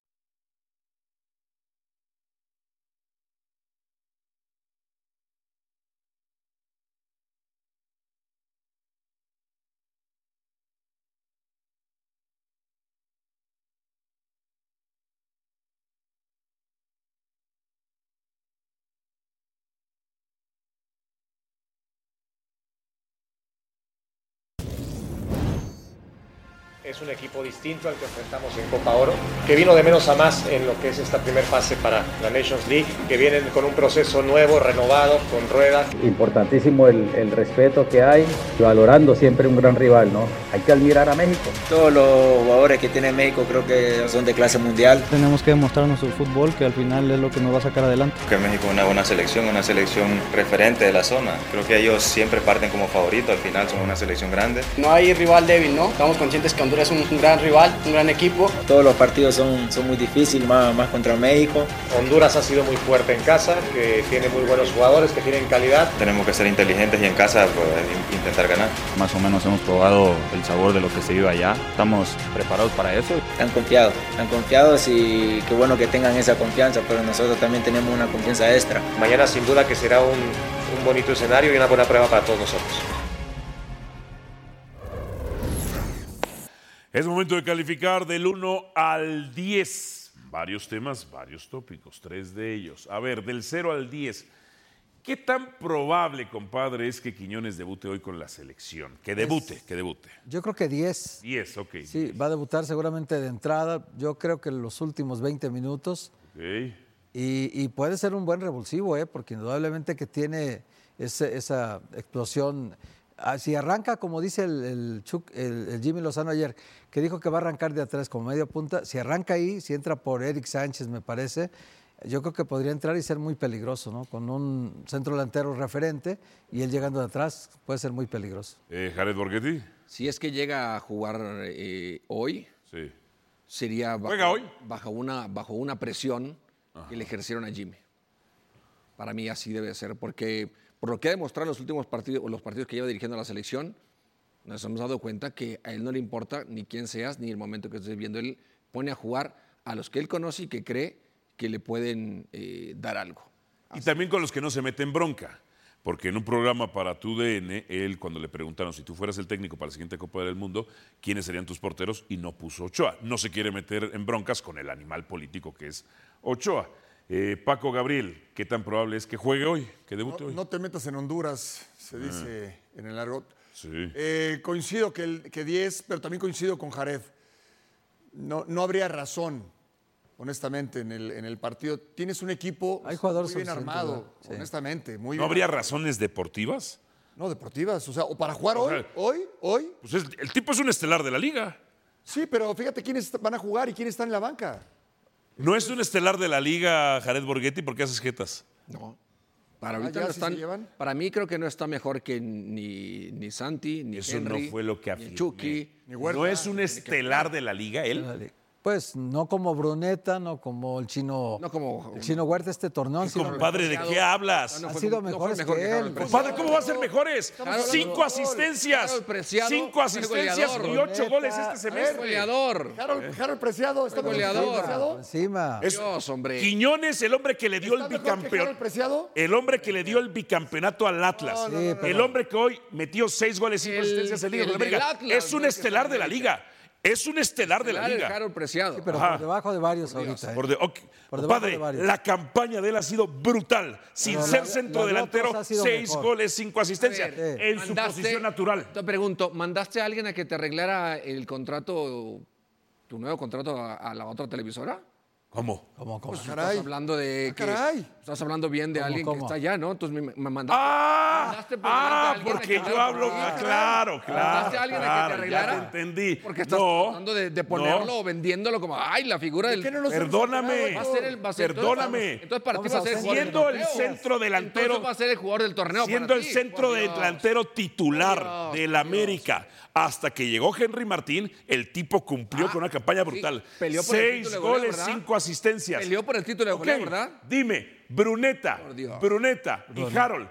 Un equipo distinto al que enfrentamos en Copa Oro, que vino de menos a más en lo que es esta primera fase para la Nations League, que vienen con un proceso nuevo, renovado, con rueda. Importantísimo el, el respeto que hay, valorando siempre un gran rival, ¿no? Hay que admirar a México. Todos los jugadores que tiene México creo que son de clase mundial. Tenemos que demostrar nuestro fútbol, que al final es lo que nos va a sacar adelante. Que México es una buena selección, una selección referente de la zona. Creo que ellos siempre parten como favoritos, al final son una selección grande. No hay rival débil, ¿no? Estamos conscientes que Honduras es un, un, gran rival, un gran equipo. Todos los partidos son, son muy difíciles, más, más contra México. Honduras ha sido muy fuerte en casa, que tiene muy buenos jugadores, que tienen calidad. Tenemos que ser inteligentes y en casa pues, intentar ganar. Más o menos hemos probado el sabor de lo que se vive allá. Estamos preparados para eso. Están confiados, están confiados y qué bueno que tengan esa confianza, pero nosotros también tenemos una confianza extra. Mañana sin duda que será un, un bonito escenario y una buena prueba para todos nosotros. Es momento de calificar del 1 al 10. Varios temas, varios tópicos, tres de ellos. A ver, del 0 al 10. ¿Qué tan probable, compadre, es que Quiñones debute hoy con la selección? Que debute, es, que debute. Yo creo que 10. 10, ok. Sí, 10. va a debutar seguramente de entrada. Yo creo que en los últimos 20 minutos. Ok. Y, y puede ser un buen revulsivo, ¿eh? porque indudablemente que tiene ese, esa explosión si arranca, como dice el, el, Chuck, el, el, Jimmy Lozano ayer, que dijo que va a arrancar de atrás como medio punta, si arranca ahí, si entra por Eric Sánchez, me parece, yo creo que podría entrar y ser muy peligroso, ¿no? Con un centro delantero referente y él llegando de atrás puede ser muy peligroso. Eh, Jared Borghetti. Si es que llega a jugar eh, hoy, sí. sería bajo, ¿Juega hoy? bajo, una, bajo una presión Ajá. que le ejercieron a Jimmy. Para mí así debe ser, porque por lo que ha demostrado en los últimos partidos, los partidos que lleva dirigiendo la selección, nos hemos dado cuenta que a él no le importa ni quién seas ni el momento que estés viendo. Él pone a jugar a los que él conoce y que cree que le pueden eh, dar algo. Y también con los que no se meten bronca. Porque en un programa para tu DN, él cuando le preguntaron si tú fueras el técnico para la siguiente Copa del Mundo, quiénes serían tus porteros y no puso Ochoa. No se quiere meter en broncas con el animal político que es Ochoa. Eh, Paco Gabriel, ¿qué tan probable es que juegue hoy, que debute no, hoy? No te metas en Honduras, se dice ah. en el argot. Sí. Eh, coincido que, el, que 10, pero también coincido con Jared. No, no habría razón, honestamente, en el, en el partido. Tienes un equipo Hay jugadores muy bien armado, sí. honestamente. Muy ¿No bien habría armado. razones deportivas? No, deportivas. O sea, o para jugar o hoy, hoy, hoy. Pues es, el tipo es un estelar de la liga. Sí, pero fíjate quiénes van a jugar y quiénes están en la banca. ¿No es un estelar de la liga, Jared Borghetti? ¿Por qué haces jetas? No. Para, ahorita ah, no están, para mí creo que no está mejor que ni, ni Santi, ni Eso Henry, no fue lo que afirmé. ni Chucky. Ni Huerta, ¿No es un estelar de la liga él? Pues no como Bruneta, no como el chino, no como, el chino Huerta este torneo. ¿Qué compadre, ¿de qué hablas? No, no, ha sido mejores mejor que, que él. Compadre, ¿cómo va a ser mejores? Claro, cinco asistencias. Cinco asistencias y ocho goles este semestre. goleador. Harold, Preciado está goleador. Encima. Es, Dios, hombre. Quiñones, el hombre que le dio el bicampeonato. El hombre que le dio el bicampeonato al Atlas. El hombre que hoy metió seis goles, cinco asistencias en Liga. Es un estelar de la liga. Es un estelar de la liga. Harold Preciado. Sí, pero Ajá. por debajo de varios ahorita. ¿eh? Por de- ok. Por debajo Compadre, de varios. la campaña de él ha sido brutal. Sin Pero ser la- centro delantero, seis mejor. goles, cinco asistencias. Ver, en su posición natural. Te pregunto, ¿mandaste a alguien a que te arreglara el contrato, tu nuevo contrato a, a la otra televisora? ¿Cómo? ¿Cómo, cómo? Pues caray. estás hablando de Ah, que caray. estás hablando bien de ¿Cómo, alguien cómo? que está allá, ¿no? Entonces me, me mandaste. Ah, mandaste por ah, alguien a porque que yo hablo. arreglara. claro, claro. ¿Mandaste a alguien a que te claro, arreglara? Ya te entendí. Porque estás no, tratando de, de ponerlo no. o vendiéndolo como, ay, la figura del. qué no Perdóname. enterado, Va a ser el, va a ser- Perdóname. Entonces, para ti va a ser el del Siendo el centro delantero. Entonces va a ser el jugador del torneo. siendo para el ti, centro delantero titular del América. Hasta que llegó Henry Martín, el tipo cumplió Ah, con una campaña sí, brutal. peleó por el Seis título de goleo, goles, ¿verdad? cinco asistencias. Peleó por el título de goleo, ¿verdad? Dime, Bruneta. Bruneta y Harold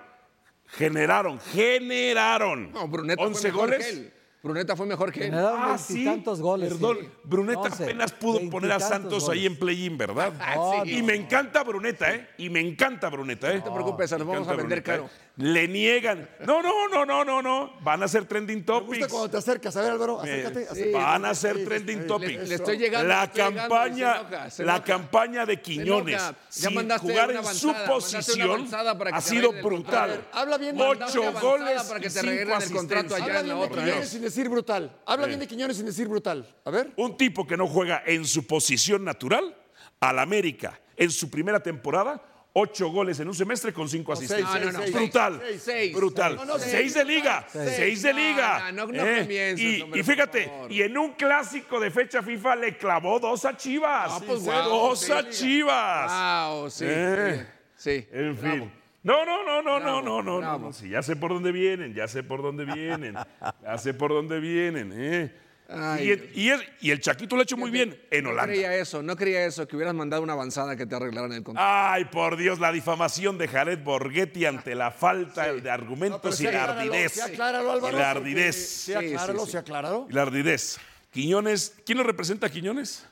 generaron, generaron No, Bruneta 11 fue mejor goles. Bruneta fue mejor que él. Ah, sí. veintitantos goles. Perdón, sí. Bruneta Once, apenas pudo poner a Santos ahí en play-in, ¿verdad? No, Y no. me encanta Bruneta, ¿eh? Y me encanta Bruneta, ¿eh? No te preocupes, Me vamos a vender Bruneta, caro. ¿eh? Le niegan. No, no, no, no, no, no. Van a ser trending Me gusta topics. cuando te acercas. A ver, Álvaro, acércate. Van a ser Sí, trending sí, topics. Le, le estoy llegando. le La estoy llegando, campaña, se enoja, se la enoja. campaña de Quiñones. Ya sin mandaste jugar en avanzada, su posición, ha sido brutal. Habla bien Ocho goles para que te cinco arreglen el contrato allá en la otra. Decir brutal. Habla bien de Quiñones sin decir brutal. A ver. Un tipo que no juega en su posición natural, al América, en su primera temporada, ocho goles en un semestre con cinco asistencias. seis, No, no, no, brutal, seis, seis. brutal. No, no, seis, de liga, Seis. de liga. Eh, y, hombre, y por fíjate, y en un clásico de fecha FIFA le clavó dos a Chivas. Ah, pues, dos a Chivas. Wow, sí. Eh. Sí. En Bravo. No, no, no, no, Bravo, no, no, no, no, no. Sí, ya sé por dónde vienen, ya sé por dónde vienen, ya sé por dónde vienen. eh. Ay, y, el, y el- y el Chaquito lo ha hecho muy bien en No Holanda. creía eso, no creía eso, que hubieras mandado una avanzada que te arreglaran el contrato. Ay, por Dios, la difamación de Jared Borghetti ante la falta de No, argumentos y la ardidez. sí acláralo, Álvaro, y la ardidez. Sí, acláralo, sí, acláralo. Y la ardidez. Quiñones, ¿quién lo representa a Quiñones?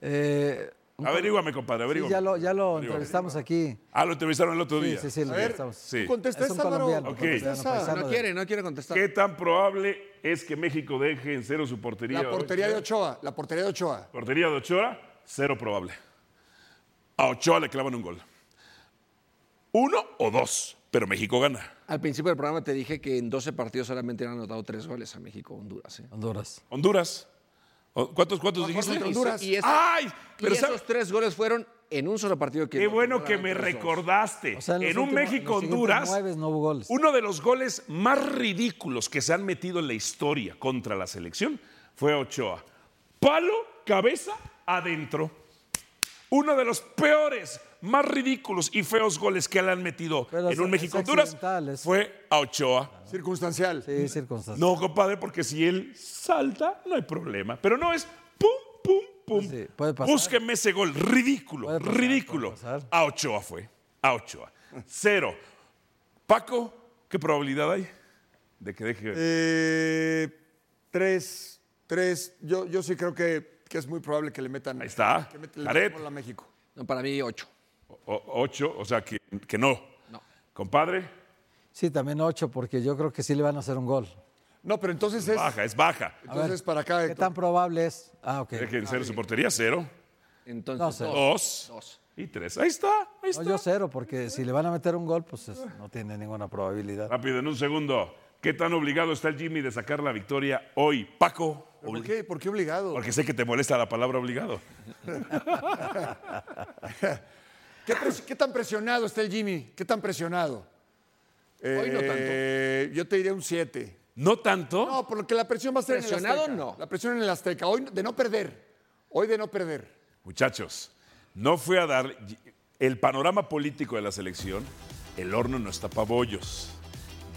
Eh, Averíguame, compadre, Sí, averíguame. ya lo, ya lo entrevistamos aquí. Ah, lo entrevistaron el otro Sí, día. sí, sí, lo A ver, entrevistamos. Sí. Contesta Es un colombiano, Contesta. paisano no quiere, no quiere contestar. ¿Qué tan probable es que México deje en cero su portería? La portería de Ochoa. La portería de Ochoa. Portería de Ochoa, cero probable. A Ochoa le clavan un gol. Uno o dos, pero México gana. Al principio del programa te dije que en 12 partidos solamente han anotado tres goles a México, Honduras. ¿eh? Honduras. Honduras. ¿Cuántos, cuántos dijiste? Honduras. Y, eso- ¡Ay! y Pero esos ¿sabes? tres goles fueron en un solo partido. Que Qué no bueno que me recordaste. O sea, en un últimos- México-Honduras, no uno de los goles más ridículos que se han metido en la historia contra la selección fue Ochoa. Palo, cabeza, adentro. Uno de los peores, más ridículos y feos goles que le han metido Pero en un México-Honduras fue a Ochoa. Circunstancial. Sí, circunstancias. No, compadre, porque si él salta, no hay problema. Pero no es pum, pum, pum. Sí, puede pasar. Búsquenme ese gol. Ridículo, Puede pasar, ridículo. puede pasar. A Ochoa fue. A Ochoa. Cero. Paco, ¿qué probabilidad hay de que deje? Eh, tres, tres. Yo, yo sí creo que, que es muy probable que le metan. Ahí está. Que le metan gol a México. No, para mí, ocho. O- ocho, o sea que, que no. No. Compadre, Sí, también ocho, porque yo creo que sí le van a hacer un gol. No, pero entonces es. baja, es baja. A ver, Entonces para acá. ¿Qué Héctor. tan probable es? Ah, ok. Deje en cero su portería, cero. Entonces, No dos. Dos. Y tres. Ahí está, ahí está. No, yo cero, porque si le van a meter un gol, pues es- no tiene ninguna probabilidad. Rápido, en un segundo. ¿Qué tan obligado está el Jimmy de sacar la victoria hoy? Paco. ¿Pero ¿Por qué? ¿Por qué obligado? Porque sé que te molesta la palabra obligado. ¿Qué, pres- qué tan presionado está el Jimmy? ¿Qué tan presionado? Hoy no tanto. Eh, Yo te diría un 7. ¿No tanto? No, porque la presión va a ser en el ¿Presionado Azteca. no? La presión en el Azteca. Hoy de no perder. Hoy de no perder. Muchachos, no fue a dar el panorama político de la selección. El horno no está pa' bollos.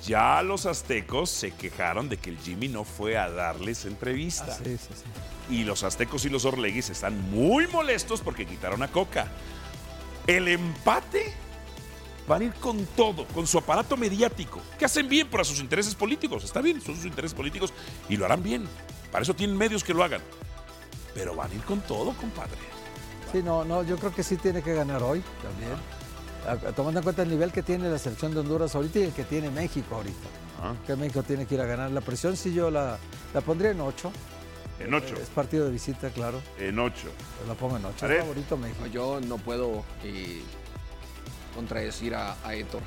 Ya los aztecos se quejaron de que el Jimmy no fue a darles entrevista. Ah, sí, sí, sí. Y los aztecos y los orleguis están muy molestos porque quitaron a Coca. El empate van a ir con todo, con su aparato mediático, que hacen bien para sus intereses políticos. Está bien, son sus intereses políticos y lo harán bien. Para eso tienen medios que lo hagan. Pero van a ir con todo, compadre. Sí, no, no, yo creo que sí tiene que ganar hoy también. Tomando en cuenta el nivel que tiene la selección de Honduras ahorita y el que tiene México ahorita. Ah. Que México tiene que ir a ganar. La presión sí yo la, la pondría en 8. En ocho. Es partido de visita, claro. En ocho. Pues la pongo en ocho. Es favorito México. Yo no puedo eh, contradecir a, a Héctor,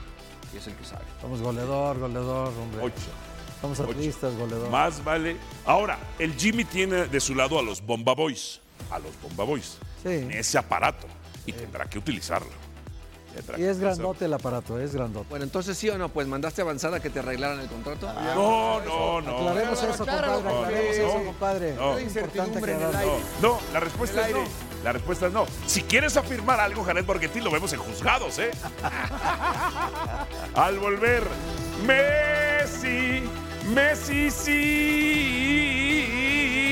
que es el que sabe. Somos goleador, goleador, hombre. Ocho. Somos Ocho. atlistas, goleador. Más vale. Ahora, el Jimmy tiene de su lado a los Bomba Boys. A los Bomba Boys. Sí. En ese aparato. Y tendrá que utilizarlo. Y es grandote el aparato, es grandote. Bueno, entonces sí o no, pues mandaste avanzada que te arreglaran el contrato. No, no, no. Aclaremos eso, compadre. no, Aclaremos no, eso, compadre. no. Es importante aclararlo. No, no, la respuesta es no. La respuesta es no. Si quieres afirmar algo, Janet Borghetti, lo vemos en juzgados, ¿eh? Al volver, Messi,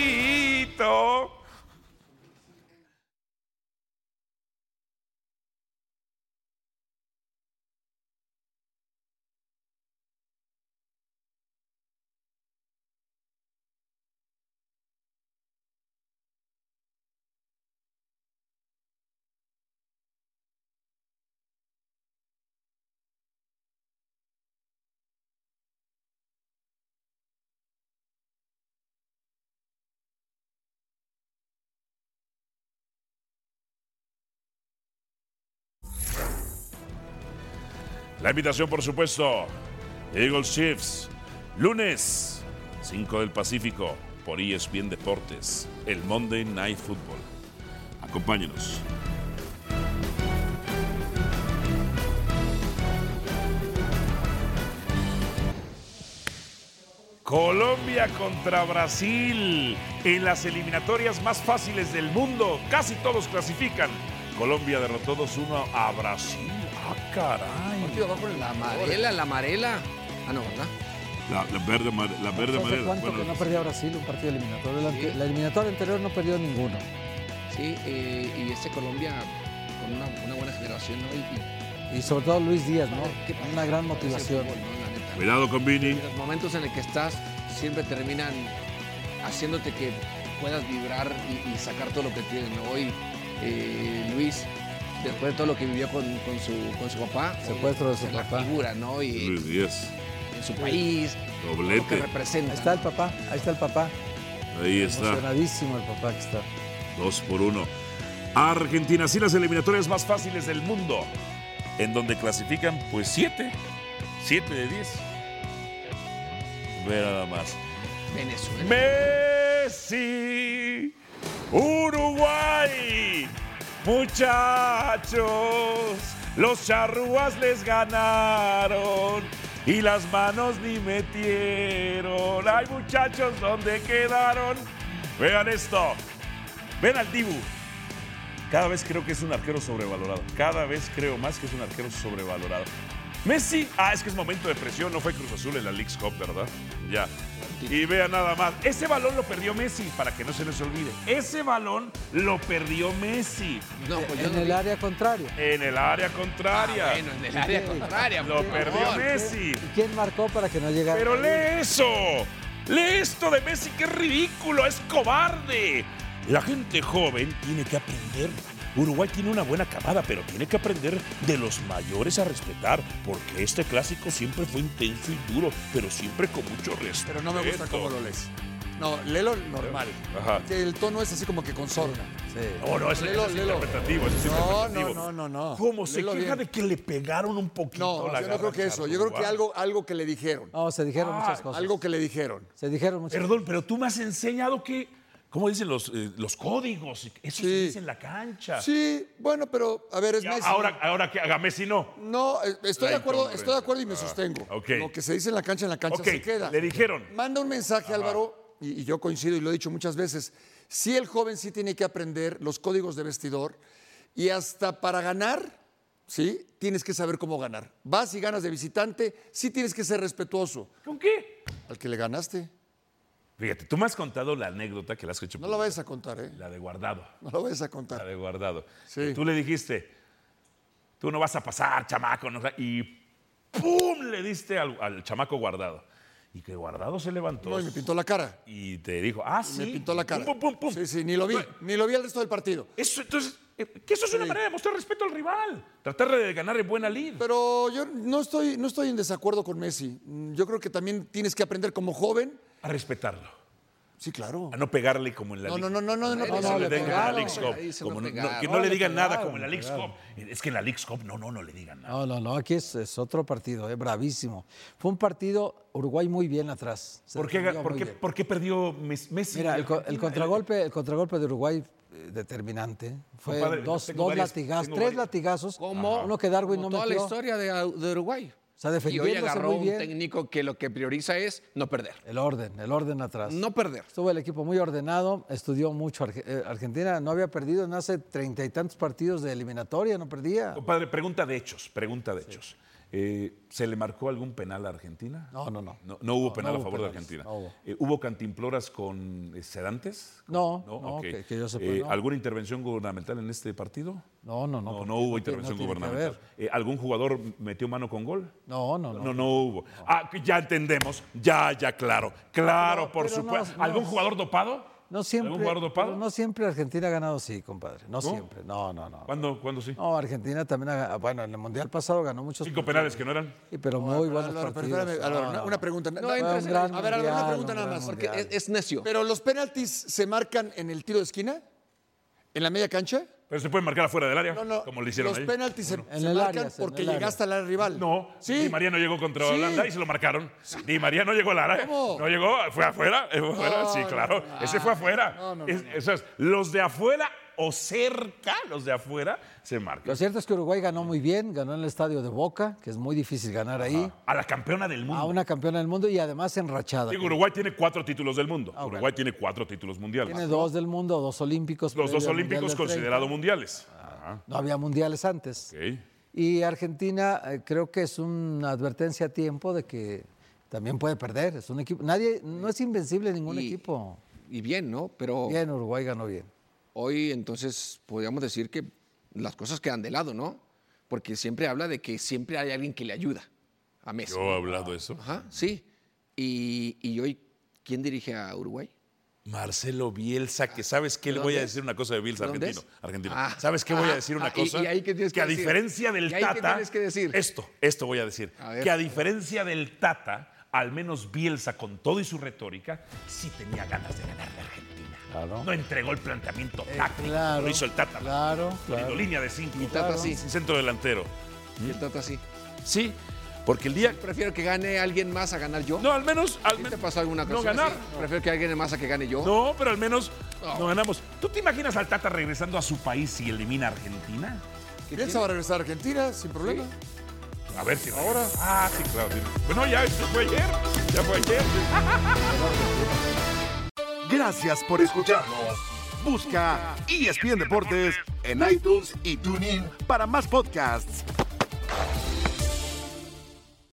Messicito. La invitación, por supuesto, Eagles Chiefs, lunes, 5 del Pacífico, por ESPN Deportes, el Monday Night Football. Acompáñenos. Colombia contra Brasil en las eliminatorias más fáciles del mundo. Casi todos clasifican. Colombia derrotó 2-1 a Brasil. Ah, caray. Partido va con la amarela, la amarela. Ah, no, ¿verdad? La, la verde, la verde ¿Hace amarela. cuánto Bueno, que no perdía Brasil un partido eliminatorio? La, eliminatoria anterior no perdió ninguno. Sí, eh, y este Colombia con una, una buena generación, ¿no? Y, y Y sobre todo Luis Díaz, ¿no? Una gran motivación. fútbol. Cuidado con Vini. Y los momentos en el que estás siempre terminan haciéndote que puedas vibrar y, y sacar todo lo que tienes. ¿no? Hoy eh, Luis, después de todo lo que vivió con, con su, con su papá, Secuestro de su la papá. figura, ¿no? Y Luis Díaz. en su país, lo que Doblete. representa. Ahí está el papá, ahí está el papá. Ahí está. Emocionadísimo el papá que está. Dos por uno. Argentina, sí, las eliminatorias más fáciles del mundo. En donde clasifican, pues, siete. Siete de diez. Ve nada más. Venezuela. Messi, Uruguay, muchachos, los charrúas les ganaron y las manos ni metieron. Ay, muchachos, ¿dónde quedaron? Vean esto, ven al Dibu. Cada vez creo que es un arquero sobrevalorado. Cada vez creo más que es un arquero sobrevalorado. Messi, ah, es que es momento de presión, no fue Cruz Azul en la League's Cup, ¿verdad? Ya. Y vea nada más, ese balón lo perdió Messi, para que no se les olvide. Ese balón lo perdió Messi No, pues yo En no el vi. área contraria. en el área contraria. Ah, bueno, en el área contraria. Lo perdió. Messi. ¿Y quién marcó para que no llegara? Pero lee eso. Lee esto de Messi, que es ridículo, es cobarde. La gente joven tiene que aprender. Uruguay tiene una buena camada, pero tiene que aprender de los mayores a respetar, porque este clásico siempre fue intenso y duro, pero siempre con mucho respeto. Pero no me gusta cómo lo lees. No, léelo normal. Ajá. Que el tono es así como que con sorna. No, no, ese, Léelo, ese es interpretativo, ese es No, interpretativo. no, no, no, no. ¿Cómo se Léelo queja bien. de que le pegaron un poquito No, la yo no creo que eso. Yo creo que algo, algo que le dijeron. No, se dijeron muchas cosas. Algo que le dijeron. Se dijeron muchas Perdón, pero tú me has enseñado que, ¿cómo dicen los, eh, los códigos? Eso se Sí. dice en la cancha. Sí, bueno, pero a ver, es Messi. ahora, ahora que haga Messi no. No, eh, estoy de acuerdo, estoy de acuerdo y me Ah, sostengo. ok. Lo que se dice en la cancha, en la cancha se queda. le dijeron. Manda un mensaje, Álvaro, y, y yo coincido y lo he dicho muchas veces. Sí, el joven sí tiene que aprender los códigos de vestidor y hasta para ganar, sí, tienes que saber cómo ganar. Vas y ganas de visitante, sí tienes que ser respetuoso. ¿Con qué? Al que le ganaste. Fíjate, tú me has contado la anécdota que le has hecho. No la vayas a contar, ¿eh? La de guardado. No lo vayas a La contar. de guardado. Sí. Tú le dijiste, tú no vas a pasar, chamaco. no sé", y ¡pum! le diste al, al chamaco guardado. Y que guardado se levantó. No, y me pintó la cara. Y te dijo, ah, Y sí. Me pintó la cara. Pum, pum, pum, pum. Sí, sí, ni lo vi. Ni lo vi al resto del partido. Eso, entonces, eh, que eso es una manera de mostrar respeto al rival. Tratar de ganar en buena lid. Pero yo no estoy, no estoy en desacuerdo con Messi. Yo creo que también tienes que aprender como joven. A respetarlo. Sí, claro. A no pegarle como en la No, no, no, no, no, no, Como no, le le den en la pegaron. Leagues Cup. Como no- no- que no No, le digan nada como en la le Leagues. Cup. Es que en la Leagues Cup, no, no, no le digan nada. No, no, no, aquí es, es otro partido, es bravísimo. Fue un partido, Uruguay muy bien atrás. ¿Por qué, por qué- bien. por qué perdió Mes- Messi? Mira, el, el contragolpe, el contragolpe de Uruguay eh, determinante. Fue Compadre, dos, dos varias- latigazos, tres varias- latigazos. Como, Uno que Darwin como no toda metió. la historia de, de Uruguay. O sea, y hoy agarró muy un técnico que lo que prioriza es no perder. El orden, el orden atrás. No perder. Estuvo el equipo muy ordenado, estudió mucho. Eh, Argentina no había perdido en hace treinta y tantos partidos de eliminatoria, no perdía. Compadre, pregunta de hechos, pregunta de hechos. Eh, ¿Se le marcó algún penal a Argentina? No, no, no. No, no hubo No, penal no a favor de Argentina. no hubo. Eh, ¿Hubo cantimploras con eh, sedantes? No, no, que, que yo sepa, no. ¿Alguna intervención gubernamental en este partido? No, no, no. No, hubo intervención gubernamental. ¿Algún jugador metió mano con gol? No, no, no. No, no hubo. Ah, ya entendemos. Ya, ya, claro. Claro, por supuesto. ¿Algún jugador dopado? No siempre. No siempre Argentina ha ganado así, compadre. No, ¿No? siempre. No, no, no. ¿Cuándo, ¿Cuándo sí? No, Argentina también ha ganado. Bueno, en el Mundial pasado ganó muchos. Cinco penales que no eran. Sí, pero muy buenos Álvaro, pero partidos. espérame, Álvaro, No, una, no, una no. pregunta. No, un gran a ver, Álvaro, una pregunta un nada más. Porque es, es necio. Pero los penaltis se marcan en el tiro de esquina, en la media cancha. Pero se pueden marcar afuera del área, No, no. como le hicieron los ahí. penaltis se, En se el marcan área, en porque llegaste al área rival. No, Sí. Di María no llegó contra Sí. Holanda y se lo marcaron. Di María no llegó al área. ¿Cómo? No llegó, fue afuera. Fue afuera, No, sí, claro. no, no. Ese fue afuera. No, no, no, Es- no. eso es, los de afuera o cerca, los de afuera, se marcan. Lo cierto es que Uruguay ganó muy bien, ganó en el estadio de Boca, que es muy difícil ganar ahí, A la campeona del mundo. a una campeona del mundo y además enrachada. Digo, Uruguay tiene cuatro títulos del mundo. Uruguay tiene cuatro títulos mundiales. Tiene dos del mundo, dos olímpicos. Los dos olímpicos del 30. considerados mundiales. Ajá. No había mundiales antes. Y Argentina eh, creo que es una advertencia a tiempo de que también puede perder. Es un equipo, nadie, no es invencible ningún Y- equipo. Y bien, ¿no? Pero Bien, Uruguay ganó bien. Hoy entonces podríamos decir que las cosas quedan de lado, ¿no? Porque siempre habla de que siempre hay alguien que le ayuda a Messi. Yo he hablado de eso. Ajá, sí. Y, y hoy, ¿quién dirige a Uruguay? Marcelo Bielsa, que sabes qué le voy a ¿Dónde decir una cosa de Bielsa, ¿Dónde argentino. argentino. Ah. ¿Sabes qué voy a Ah, decir una ah, y- cosa? y ahí qué tienes que a decir. diferencia del ¿Y ahí Tata. tienes que decir? Esto, esto voy a decir. A ver. Que a diferencia del Tata, al menos Bielsa, con todo y su retórica, sí tenía ganas de ganar de Argentina. Claro. No entregó el planteamiento Eh, táctico. claro, lo hizo el Tata. Claro, claro. línea de cinco. Y Tata sí. Sin centro delantero. Y el Tata sí. Sí, porque el día. Prefiero que gane alguien más a ganar yo. No, al menos. Al ¿Sí men- te pasó alguna No ocasión ganar. así? Prefiero que alguien más a que gane yo. No, pero al menos No. no ganamos. ¿Tú te imaginas al Tata regresando a su país y elimina a Argentina? Piensa va a regresar a Argentina sin problema. A ver si ahora. Ah, sí, claro. Bueno, ya esto fue ayer. Ya fue ayer. Gracias por escucharnos. Busca ESPN Deportes en iTunes y TuneIn para más podcasts.